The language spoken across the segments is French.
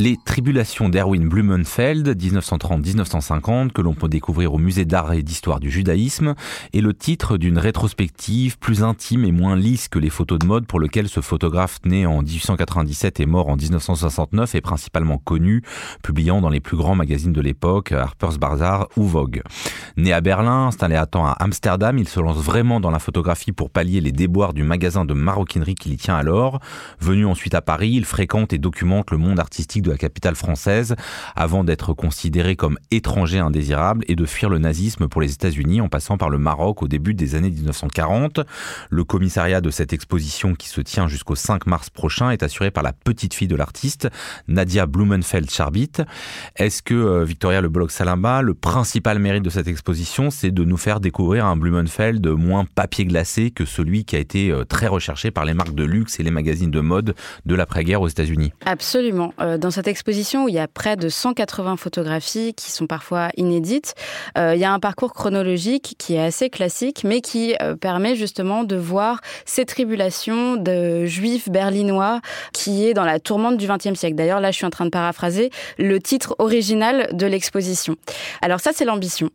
Les Tribulations d'Erwin Blumenfeld, 1930-1950, que l'on peut découvrir au Musée d'art et d'histoire du judaïsme, est le titre d'une rétrospective plus intime et moins lisse que les photos de mode pour lequel ce photographe né en 1897 et mort en 1969 est principalement connu, publiant dans les plus grands magazines de l'époque, Harper's Bazaar ou Vogue. Né à Berlin, installé à temps à Amsterdam, il se lance vraiment dans la photographie pour pallier les déboires du magasin de maroquinerie qu'il y tient alors. Venu ensuite à Paris, il fréquente et documente le monde artistique de la capitale française avant d'être considéré comme étranger indésirable et de fuir le nazisme pour les États-Unis en passant par le Maroc au début des années 1940. Le commissariat de cette exposition qui se tient jusqu'au 5 mars prochain est assuré par la petite fille de l'artiste, Nadia Blumenfeld-Charbit. Est-ce que, euh, Victoria Le Bolloc Salimba, le principal mérite de cette exposition, c'est de nous faire découvrir un Blumenfeld moins papier glacé que celui qui a été euh, très recherché par les marques de luxe et les magazines de mode de l'après-guerre aux États-Unis? Absolument. Euh, dans cette exposition où il y a près de 180 photographies qui sont parfois inédites, euh, il y a un parcours chronologique qui est assez classique, mais qui euh, permet justement de voir ces tribulations de juifs berlinois qui est dans la tourmente du XXe siècle. D'ailleurs, là, je suis en train de paraphraser le titre original de l'exposition. Alors ça, c'est l'ambition.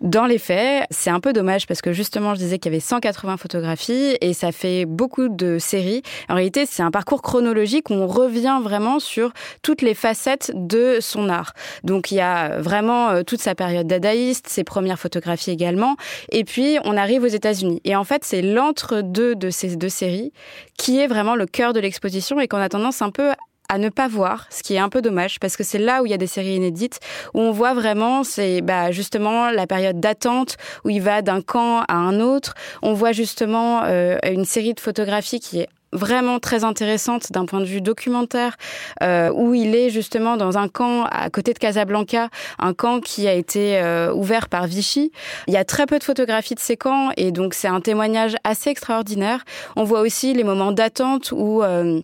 Dans les faits, c'est un peu dommage parce que justement, je disais qu'il y avait 180 photographies et ça fait beaucoup de séries. En réalité, c'est un parcours chronologique où on revient vraiment sur toutes les facettes de son art. Donc il y a vraiment euh, toute sa période dadaïste, ses premières photographies également, et puis on arrive aux États-Unis. Et en fait, c'est l'entre-deux de ces deux séries qui est vraiment le cœur de l'exposition et qu'on a tendance un peu à ne pas voir, ce qui est un peu dommage parce que c'est là où il y a des séries inédites où on voit vraiment c'est bah, justement la période d'attente où il va d'un camp à un autre. On voit justement euh, une série de photographies qui est vraiment très intéressante d'un point de vue documentaire, euh, où il est justement dans un camp à côté de Casablanca, un camp qui a été euh, ouvert par Vichy. Il y a très peu de photographies de ces camps et donc c'est un témoignage assez extraordinaire. On voit aussi les moments d'attente où euh,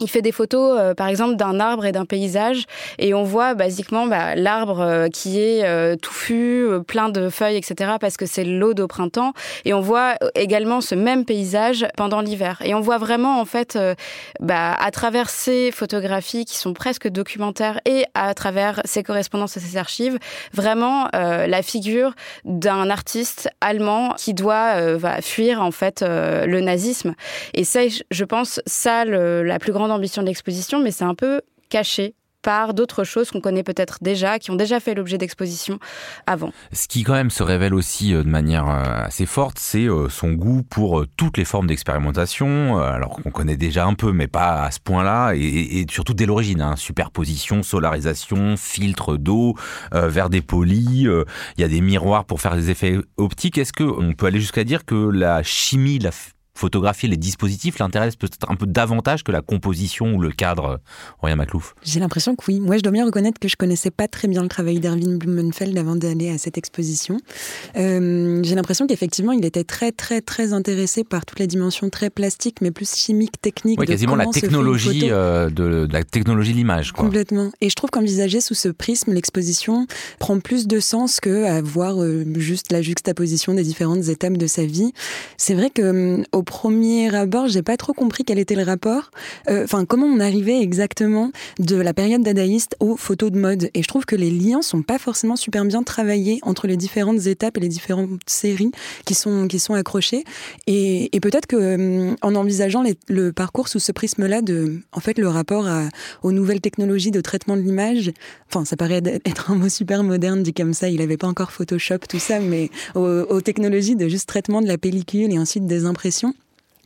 il fait des photos, euh, par exemple, d'un arbre et d'un paysage, et on voit basiquement bah, l'arbre euh, qui est euh, touffu, plein de feuilles, etc., parce que c'est l'aube au printemps, et on voit également ce même paysage pendant l'hiver. Et on voit vraiment, en fait, bah, à travers ces photographies qui sont presque documentaires et à travers ces correspondances et ces archives, vraiment la figure d'un artiste allemand qui doit va fuir, en fait, le nazisme. Et c'est, je pense, ça le, la plus grande ambition de l'exposition, mais c'est un peu caché par d'autres choses qu'on connaît peut-être déjà, qui ont déjà fait l'objet d'expositions avant. Ce qui quand même se révèle aussi euh, de manière euh, assez forte, c'est euh, son goût pour toutes les formes d'expérimentation, alors qu'on connaît déjà un peu, mais pas à ce point-là, et, surtout dès l'origine, hein, superposition, solarisation, filtre d'eau, verre dépoli, il y a des miroirs pour faire des effets optiques. Est-ce qu'on peut aller jusqu'à dire que la chimie, la photographier les dispositifs l'intéresse peut-être un peu davantage que la composition ou le cadre, Roya Maclouf J'ai l'impression que oui. Moi, je dois bien reconnaître que je connaissais pas très bien le travail d'Erwin Blumenfeld avant d'aller à cette exposition. Euh, j'ai l'impression qu'effectivement, il était très, très, très intéressé par toutes les dimensions très plastiques, mais plus chimiques, techniques. Oui, quasiment la technologie euh, de, la technologie de l'image. Complètement. Et je trouve qu'envisager sous ce prisme l'exposition prend plus de sens que à voir euh, juste la juxtaposition des différentes étapes de sa vie. C'est vrai que au premier abord, j'ai pas trop compris quel était le rapport. Euh, enfin, comment on arrivait exactement de la période dadaïste aux photos de mode. Et je trouve que les liens sont pas forcément super bien travaillés entre les différentes étapes et les différentes séries qui sont qui sont accrochées. Et, peut-être que euh, en envisageant le parcours sous ce prisme-là de, en fait, le rapport aux nouvelles technologies de traitement de l'image. Enfin, ça paraît être un mot super moderne dit comme ça. Il avait pas encore Photoshop, tout ça, mais aux, aux technologies de juste traitement de la pellicule et ensuite des impressions.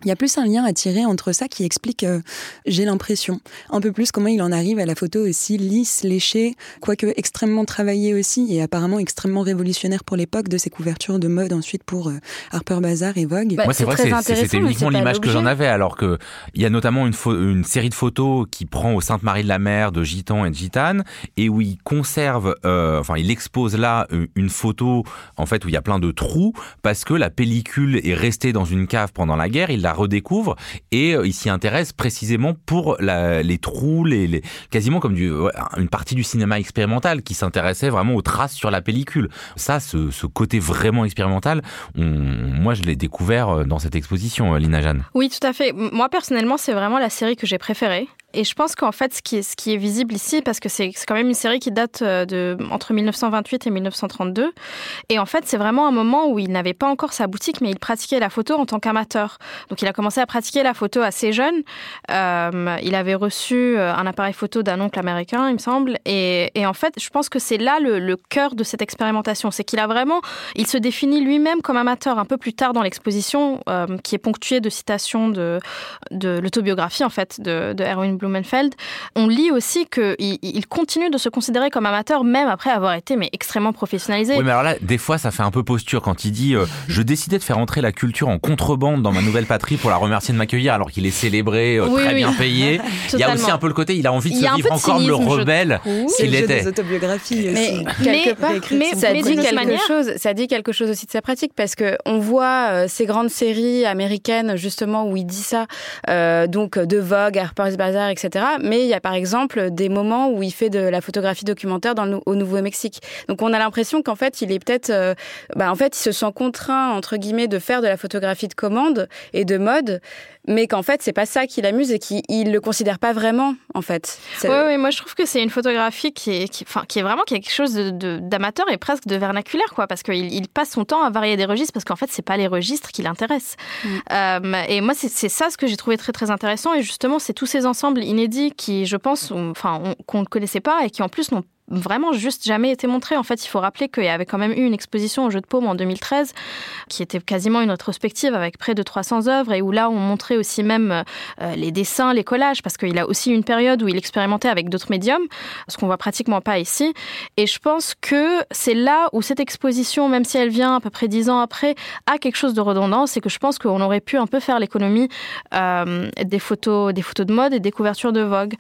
Il y a plus un lien à tirer entre ça qui explique, euh, j'ai l'impression, un peu plus comment il en arrive à la photo aussi lisse, léchée, quoique extrêmement travaillée aussi et apparemment extrêmement révolutionnaire pour l'époque de ses couvertures de mode ensuite pour euh, Harper Bazaar et Vogue. Moi, c'est vrai que c'était uniquement l'image que j'en avais, alors que il y a notamment une, une série de photos qui prend au Sainte-Marie de la Mer de gitans et de gitanes et où il conserve, euh, enfin, il expose là une photo en fait où il y a plein de trous parce que la pellicule est restée dans une cave pendant la guerre. Il l'a redécouvre et il s'y intéresse précisément pour les trous, les, quasiment comme une partie du cinéma expérimental qui s'intéressait vraiment aux traces sur la pellicule. Ça, ce, côté vraiment expérimental, moi je l'ai découvert dans cette exposition, Lina Jeanne. Oui, tout à fait. Moi personnellement, c'est vraiment la série que j'ai préférée. Et je pense qu'en fait, ce qui, est, visible ici, parce que c'est quand même une série qui date euh, de entre 1928 et 1932, et en fait, c'est vraiment un moment où il n'avait pas encore sa boutique, mais il pratiquait la photo en tant qu'amateur. Donc, il a commencé à pratiquer la photo assez jeune. Euh, il avait reçu euh, un appareil photo d'un oncle américain, il me semble, et, en fait, je pense que c'est là le, cœur de cette expérimentation, c'est qu'il a vraiment, il se définit lui-même comme amateur un peu plus tard dans l'exposition, qui est ponctuée de citations de, l'autobiographie en fait de, de Erwin Blumenfeld, on lit aussi qu'il il continue de se considérer comme amateur même après avoir été mais extrêmement professionnalisé. Oui, mais alors là, des fois, ça fait un peu posture quand il dit euh, Je décidais de faire entrer la culture en contrebande dans ma nouvelle patrie pour la remercier de m'accueillir alors qu'il est célébré, euh, très bien payé. il y a aussi un peu le côté, il a envie de se vivre encore le rebelle qu'il était. des autobiographies mais, quelque part, mais, ça dit quelque chose. Ça dit quelque chose aussi de sa pratique parce que on voit euh, ces grandes séries américaines justement où il dit ça, donc de Vogue, Harper's Bazaar, etc. Mais il y a par exemple des moments où il fait de la photographie documentaire dans le, au Nouveau-Mexique. Donc on a l'impression qu'en fait, il est peut-être, euh, bah, en fait, il se sent contraint entre guillemets de faire de la photographie de commande et de mode, mais qu'en fait, c'est pas ça qui l'amuse et qu'il le considère pas vraiment, en fait. Oui, ouais, moi je trouve que c'est une photographie qui est, qui, enfin, qui est vraiment quelque chose d'amateur et presque de vernaculaire, quoi, parce qu'il il passe son temps à varier des registres, parce qu'en fait, c'est pas les registres qui l'intéressent. Mm. Euh, et moi, c'est ça ce que j'ai trouvé très très intéressant, et justement, c'est tous ces ensembles inédits qui, je pense, enfin, qu'on ne connaissait pas et qui en plus n'ont vraiment juste jamais été montré. En fait, il faut rappeler qu'il y avait quand même eu une exposition au Jeu de Paume en 2013, qui était quasiment une rétrospective avec près de 300 œuvres, et où là, on montrait aussi même euh, les dessins, les collages, parce qu'il a aussi une période où il expérimentait avec d'autres médiums, ce qu'on voit pratiquement pas ici. Et je pense que c'est là où cette exposition, même si elle vient à peu près dix ans après, a quelque chose de redondant, c'est que je pense qu'on aurait pu un peu faire l'économie euh, des photos, des photos de mode et des couvertures de Vogue.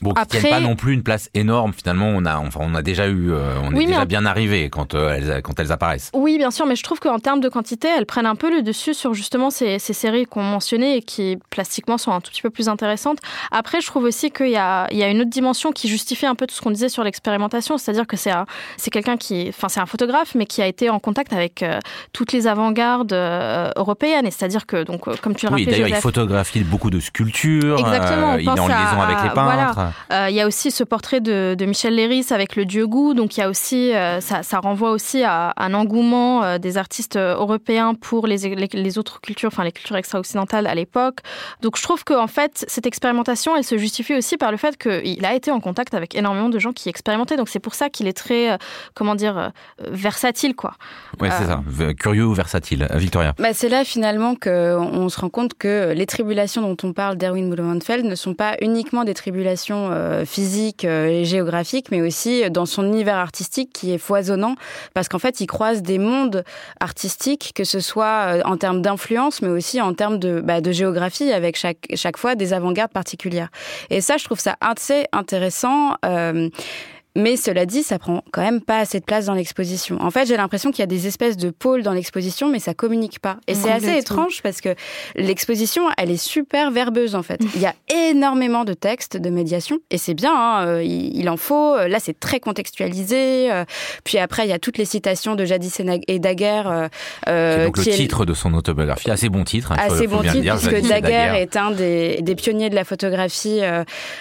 Bon, après, pas non plus une place énorme. Finalement, on a enfin, on a déjà eu, euh, on est déjà bien arrivé quand euh, elles, quand elles apparaissent. Oui, bien sûr, mais je trouve qu'en termes de quantité, elles prennent un peu le dessus sur justement ces, ces séries qu'on mentionnait et qui plastiquement sont un tout petit peu plus intéressantes. Après, je trouve aussi qu'il y a, il y a une autre dimension qui justifie un peu tout ce qu'on disait sur l'expérimentation, c'est-à-dire que c'est c'est quelqu'un qui, enfin, c'est un photographe, mais qui a été en contact avec euh, toutes les avant-gardes européennes, et c'est-à-dire que donc, comme tu le oui, d'ailleurs, il photographie beaucoup de sculptures. Exactement. il est en liaison avec les peintres. Voilà. il y a aussi ce portrait de, de Michel Avec le dieu goût. Donc il y a aussi, euh, ça, ça, renvoie aussi à un engouement euh, des artistes euh, européens pour les, les, autres cultures, enfin les cultures extra-occidentales à l'époque. Donc je trouve qu'en fait, cette expérimentation, elle se justifie aussi par le fait qu'il a été en contact avec énormément de gens qui expérimentaient. Donc c'est pour ça qu'il est très, comment dire, versatile, quoi. Oui, c'est ça. Curieux ou versatile. Victoria? Bah, c'est là finalement qu'on se rend compte que les tribulations dont on parle d'Erwin Blumenfeld ne sont pas uniquement des tribulations physiques et géographiques, mais aussi dans son univers artistique qui est foisonnant parce qu'en fait, il croise des mondes artistiques, que ce soit euh, en termes d'influence, mais aussi en termes de, bah, de géographie, avec chaque, chaque fois des avant-gardes particulières. Et ça, je trouve ça assez intéressant. Euh, mais cela dit, ça prend quand même pas assez de place dans l'exposition. En fait, j'ai l'impression qu'il y a des espèces de pôles dans l'exposition, mais ça communique pas. Et c'est assez étrange parce que l'exposition, elle est super verbeuse en fait. Il y a énormément de textes, de médiation, et c'est bien. Hein, euh, il, en faut. Là, c'est très contextualisé. Euh, puis après, il y a toutes les citations de Jadis et Daguerre. Euh, donc le titre de son autobiographie, assez bon titre. Hein, assez bon titre, puisque Daguerre est un des, des, pionniers de la photographie.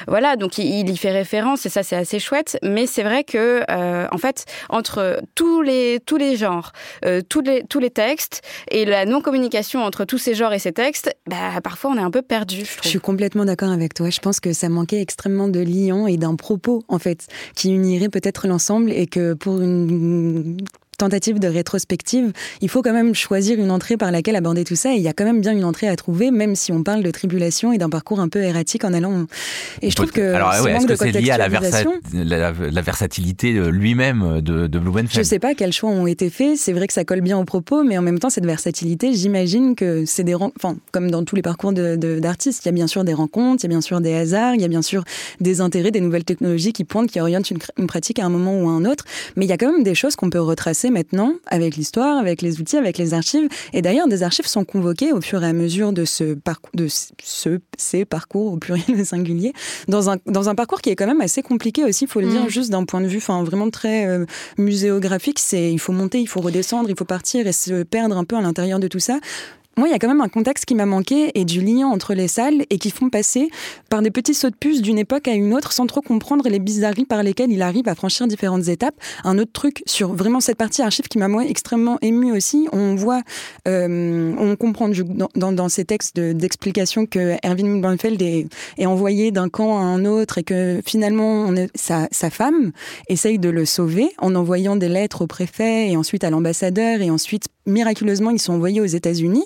voilà, donc il, il y fait référence, et ça, c'est assez chouette. Mais c'est vrai que, euh, en fait, entre tous les, tous les genres, euh, tous, les, tous les textes et la non-communication entre tous ces genres et ces textes, bah, parfois on est un peu perdu. Je, je suis complètement d'accord avec toi. Je pense que ça manquait extrêmement de liant et d'un propos, en fait, qui unirait peut-être l'ensemble et que pour une tentative de rétrospective, il faut quand même choisir une entrée par laquelle aborder tout ça. Et il y a quand même bien une entrée à trouver, même si on parle de tribulation et d'un parcours un peu erratique en allant. Et je trouve que. Alors, est-ce que c'est lié à la, la, versatilité lui-même de, de Blumenfeld? Je sais pas quels choix ont été faits. C'est vrai que ça colle bien au propos, mais en même temps, cette versatilité, j'imagine que c'est des. Enfin, comme dans tous les parcours d'artistes, il y a bien sûr des rencontres, il y a bien sûr des hasards, il y a bien sûr des intérêts, des nouvelles technologies qui pointent, qui orientent une, une pratique à un moment ou à un autre. Mais il y a quand même des choses qu'on peut retracer sait maintenant, avec l'histoire, avec les outils, avec les archives. Et d'ailleurs, des archives sont convoquées au fur et à mesure de ce parcours, de ce, ces parcours au pluriel et singulier, dans un, dans un parcours qui est quand même assez compliqué aussi, il faut le dire, mm. juste d'un point de vue, enfin, vraiment très euh, muséographique. C'est, il faut monter, il faut redescendre, il faut partir et se perdre un peu à l'intérieur de tout ça. Moi, il y a quand même un contexte qui m'a manqué et du lien entre les salles et qui font passer par des petits sauts de puce d'une époque à une autre sans trop comprendre les bizarreries par lesquelles il arrive à franchir différentes étapes. Un autre truc sur vraiment cette partie archive qui m'a moi extrêmement ému aussi, on voit, euh, on comprend dans, dans, ces textes d'explication que Erwin Blanfeld est, est envoyé d'un camp à un autre et que finalement on est, sa, sa femme essaye de le sauver en envoyant des lettres au préfet et ensuite à l'ambassadeur et ensuite miraculeusement ils sont envoyés aux États-Unis.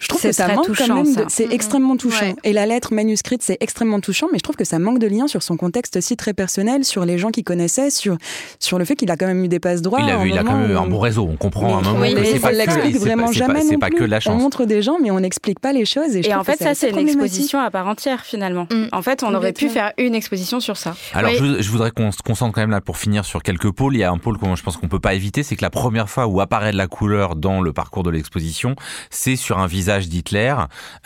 Je trouve que ça manque quand même. C'est extrêmement touchant. Et la lettre manuscrite, c'est extrêmement touchant, mais je trouve que ça manque de lien sur son contexte aussi très personnel, sur les gens qu'il connaissait, sur, sur le fait qu'il a quand même eu des passes droits. Il a, il a quand même eu un bon réseau. On comprend un moment. Oui, mais ça l'explique vraiment jamais. C'est pas, que la chance. On montre des gens, mais on n'explique pas les choses. Et, en fait, ça, c'est une exposition à part entière, finalement. Mm. En fait, on aurait pu faire une exposition sur ça. Alors, je, voudrais qu'on se concentre quand même là pour finir sur quelques pôles. Il y a un pôle que je pense qu'on peut pas éviter, c'est que la première fois où apparaît de la couleur dans le parcours de l'exposition, c'est sur un visage d'Hitler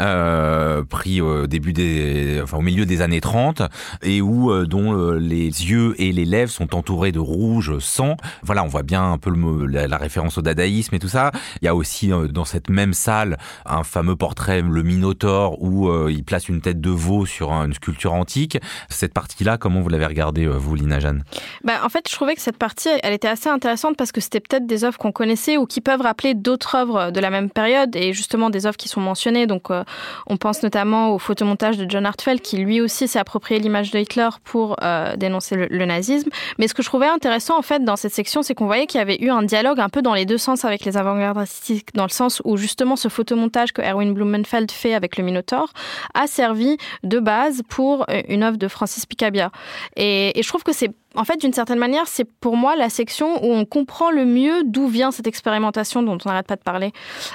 euh, pris au début des, enfin au milieu des années 30, et où euh, dont euh, les yeux et les lèvres sont entourés de rouge sang. Voilà, on voit bien un peu la, référence au dadaïsme et tout ça. Il y a aussi dans cette même salle un fameux portrait, le Minotaure, où il place une tête de veau sur une sculpture antique. Cette partie-là, comment vous l'avez regardée, vous, Lina Jeanne? Bah, En fait, je trouvais que cette partie, elle était assez intéressante parce que c'était peut-être des œuvres qu'on connaissait ou qui peuvent rappeler d'autres œuvres de la même période et justement des œuvres qui sont mentionnées. Donc, euh, on pense notamment au photomontage de John Hartfeld, qui lui aussi s'est approprié l'image de Hitler pour euh, dénoncer le, nazisme. Mais ce que je trouvais intéressant, en fait, dans cette section, c'est qu'on voyait qu'il y avait eu un dialogue un peu dans les deux sens avec les avant-gardes artistiques, dans le sens où justement ce photomontage que Erwin Blumenfeld fait avec le Minotaur a servi de base pour euh, une œuvre de Francis Picabia. et je trouve que c'est en fait, d'une certaine manière, c'est pour moi la section où on comprend le mieux d'où vient cette expérimentation dont on n'arrête pas de parler,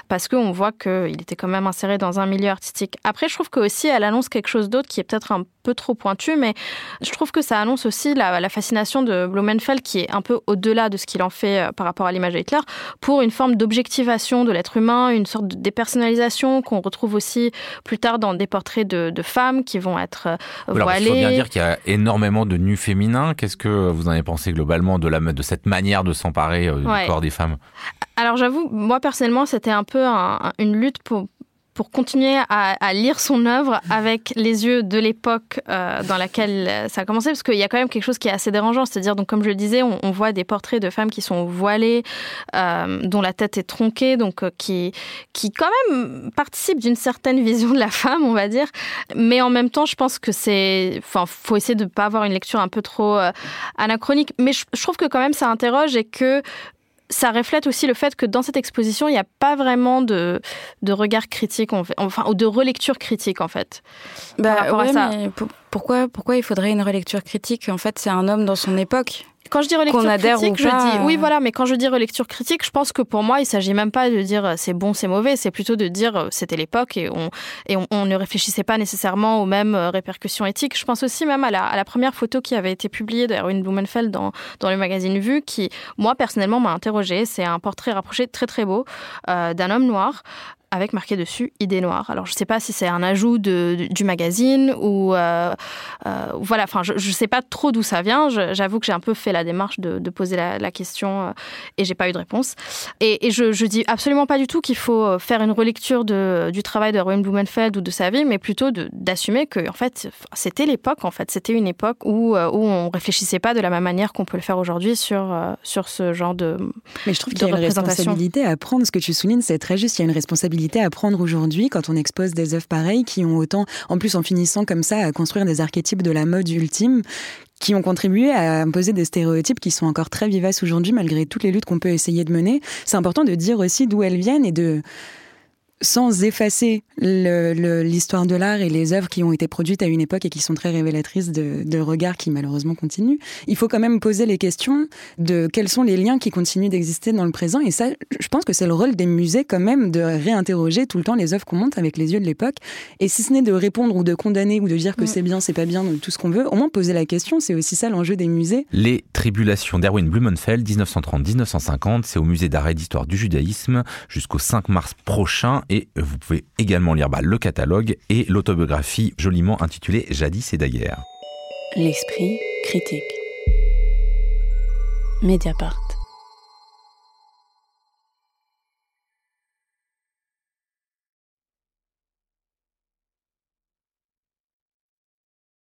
parce qu'on voit qu'il était quand même inséré dans un milieu artistique. Après, je trouve que aussi elle annonce quelque chose d'autre qui est peut-être un peu trop pointu, mais je trouve que ça annonce aussi la, fascination de Blumenfeld, qui est un peu au-delà de ce qu'il en fait euh, par rapport à l'image de Hitler, pour une forme d'objectivation de l'être humain, une sorte de dépersonnalisation qu'on retrouve aussi plus tard dans des portraits de, femmes qui vont être euh, voilées. il faut bien dire qu'il y a énormément de nus féminins. Qu'est-ce que vous en avez pensé globalement de, la, de cette manière de s'emparer euh, du corps des femmes? Alors j'avoue, moi personnellement, c'était un peu une lutte pour, pour continuer à, lire son œuvre avec les yeux de l'époque euh, dans laquelle ça a commencé, parce qu'il y a quand même quelque chose qui est assez dérangeant, c'est-à-dire, donc comme je le disais, on, voit des portraits de femmes qui sont voilées, euh, dont la tête est tronquée, donc euh, qui, qui quand même participent d'une certaine vision de la femme, on va dire, mais en même temps, je pense que c'est, enfin, faut essayer de ne pas avoir une lecture un peu trop anachronique, mais je trouve que quand même ça interroge et que ça reflète aussi le fait que dans cette exposition, il n'y a pas vraiment de, de regard critique, enfin, ou de relecture critique, en fait. Bah, ouais, Mais pourquoi, pourquoi il faudrait une relecture critique? En fait, c'est un homme dans son époque. Quand je dis relecture critique, je dis oui, voilà, mais quand je dis relecture critique, je pense que pour moi, il s'agit même pas de dire euh, c'est bon, c'est mauvais, c'est plutôt de dire euh, c'était l'époque et on et on, ne réfléchissait pas nécessairement aux mêmes euh, répercussions éthiques. Je pense aussi même à la, à la première photo qui avait été publiée de Erwin Blumenfeld dans dans le magazine Vue, qui moi personnellement m'a interrogée. C'est un portrait rapproché très très beau d'un homme noir avec marqué dessus idée noire. Alors je ne sais pas si c'est un ajout de, du magazine ou euh, euh, voilà. Enfin, je ne sais pas trop d'où ça vient. J'avoue que j'ai un peu fait la démarche de, de poser la, la, question euh, et j'ai pas eu de réponse. Et, et je, je dis absolument pas du tout qu'il faut faire une relecture de, du travail de Erwin Blumenfeld ou de sa vie, mais plutôt d'assumer que en fait c'était l'époque. En fait, c'était une époque où où on réfléchissait pas de la même manière qu'on peut le faire aujourd'hui sur sur ce genre de. Mais je trouve qu'il y a une responsabilité à prendre. Ce que tu soulignes, c'est très juste. Il y a une responsabilité à prendre aujourd'hui quand on expose des œuvres pareilles qui ont autant, en plus en finissant comme ça, à construire des archétypes de la mode ultime qui ont contribué à imposer des stéréotypes qui sont encore très vivaces aujourd'hui malgré toutes les luttes qu'on peut essayer de mener. C'est important de dire aussi d'où elles viennent et de sans effacer l'histoire de l'art et les œuvres qui ont été produites à une époque et qui sont très révélatrices de, de regards qui malheureusement continuent. Il faut quand même poser les questions de quels sont les liens qui continuent d'exister dans le présent. Et ça, je pense que c'est le rôle des musées quand même de réinterroger tout le temps les œuvres qu'on monte avec les yeux de l'époque. Et si ce n'est de répondre ou de condamner ou de dire que c'est bien, c'est pas bien, tout ce qu'on veut, au moins poser la question. C'est aussi ça l'enjeu des musées. Les tribulations d'Erwin Blumenfeld, 1930-1950, c'est au musée d'art et d'histoire du judaïsme jusqu'au 5 mars prochain. Et vous pouvez également lire bah, le catalogue et l'autobiographie joliment intitulée Jadis et d'ailleurs. L'esprit critique. Mediapart.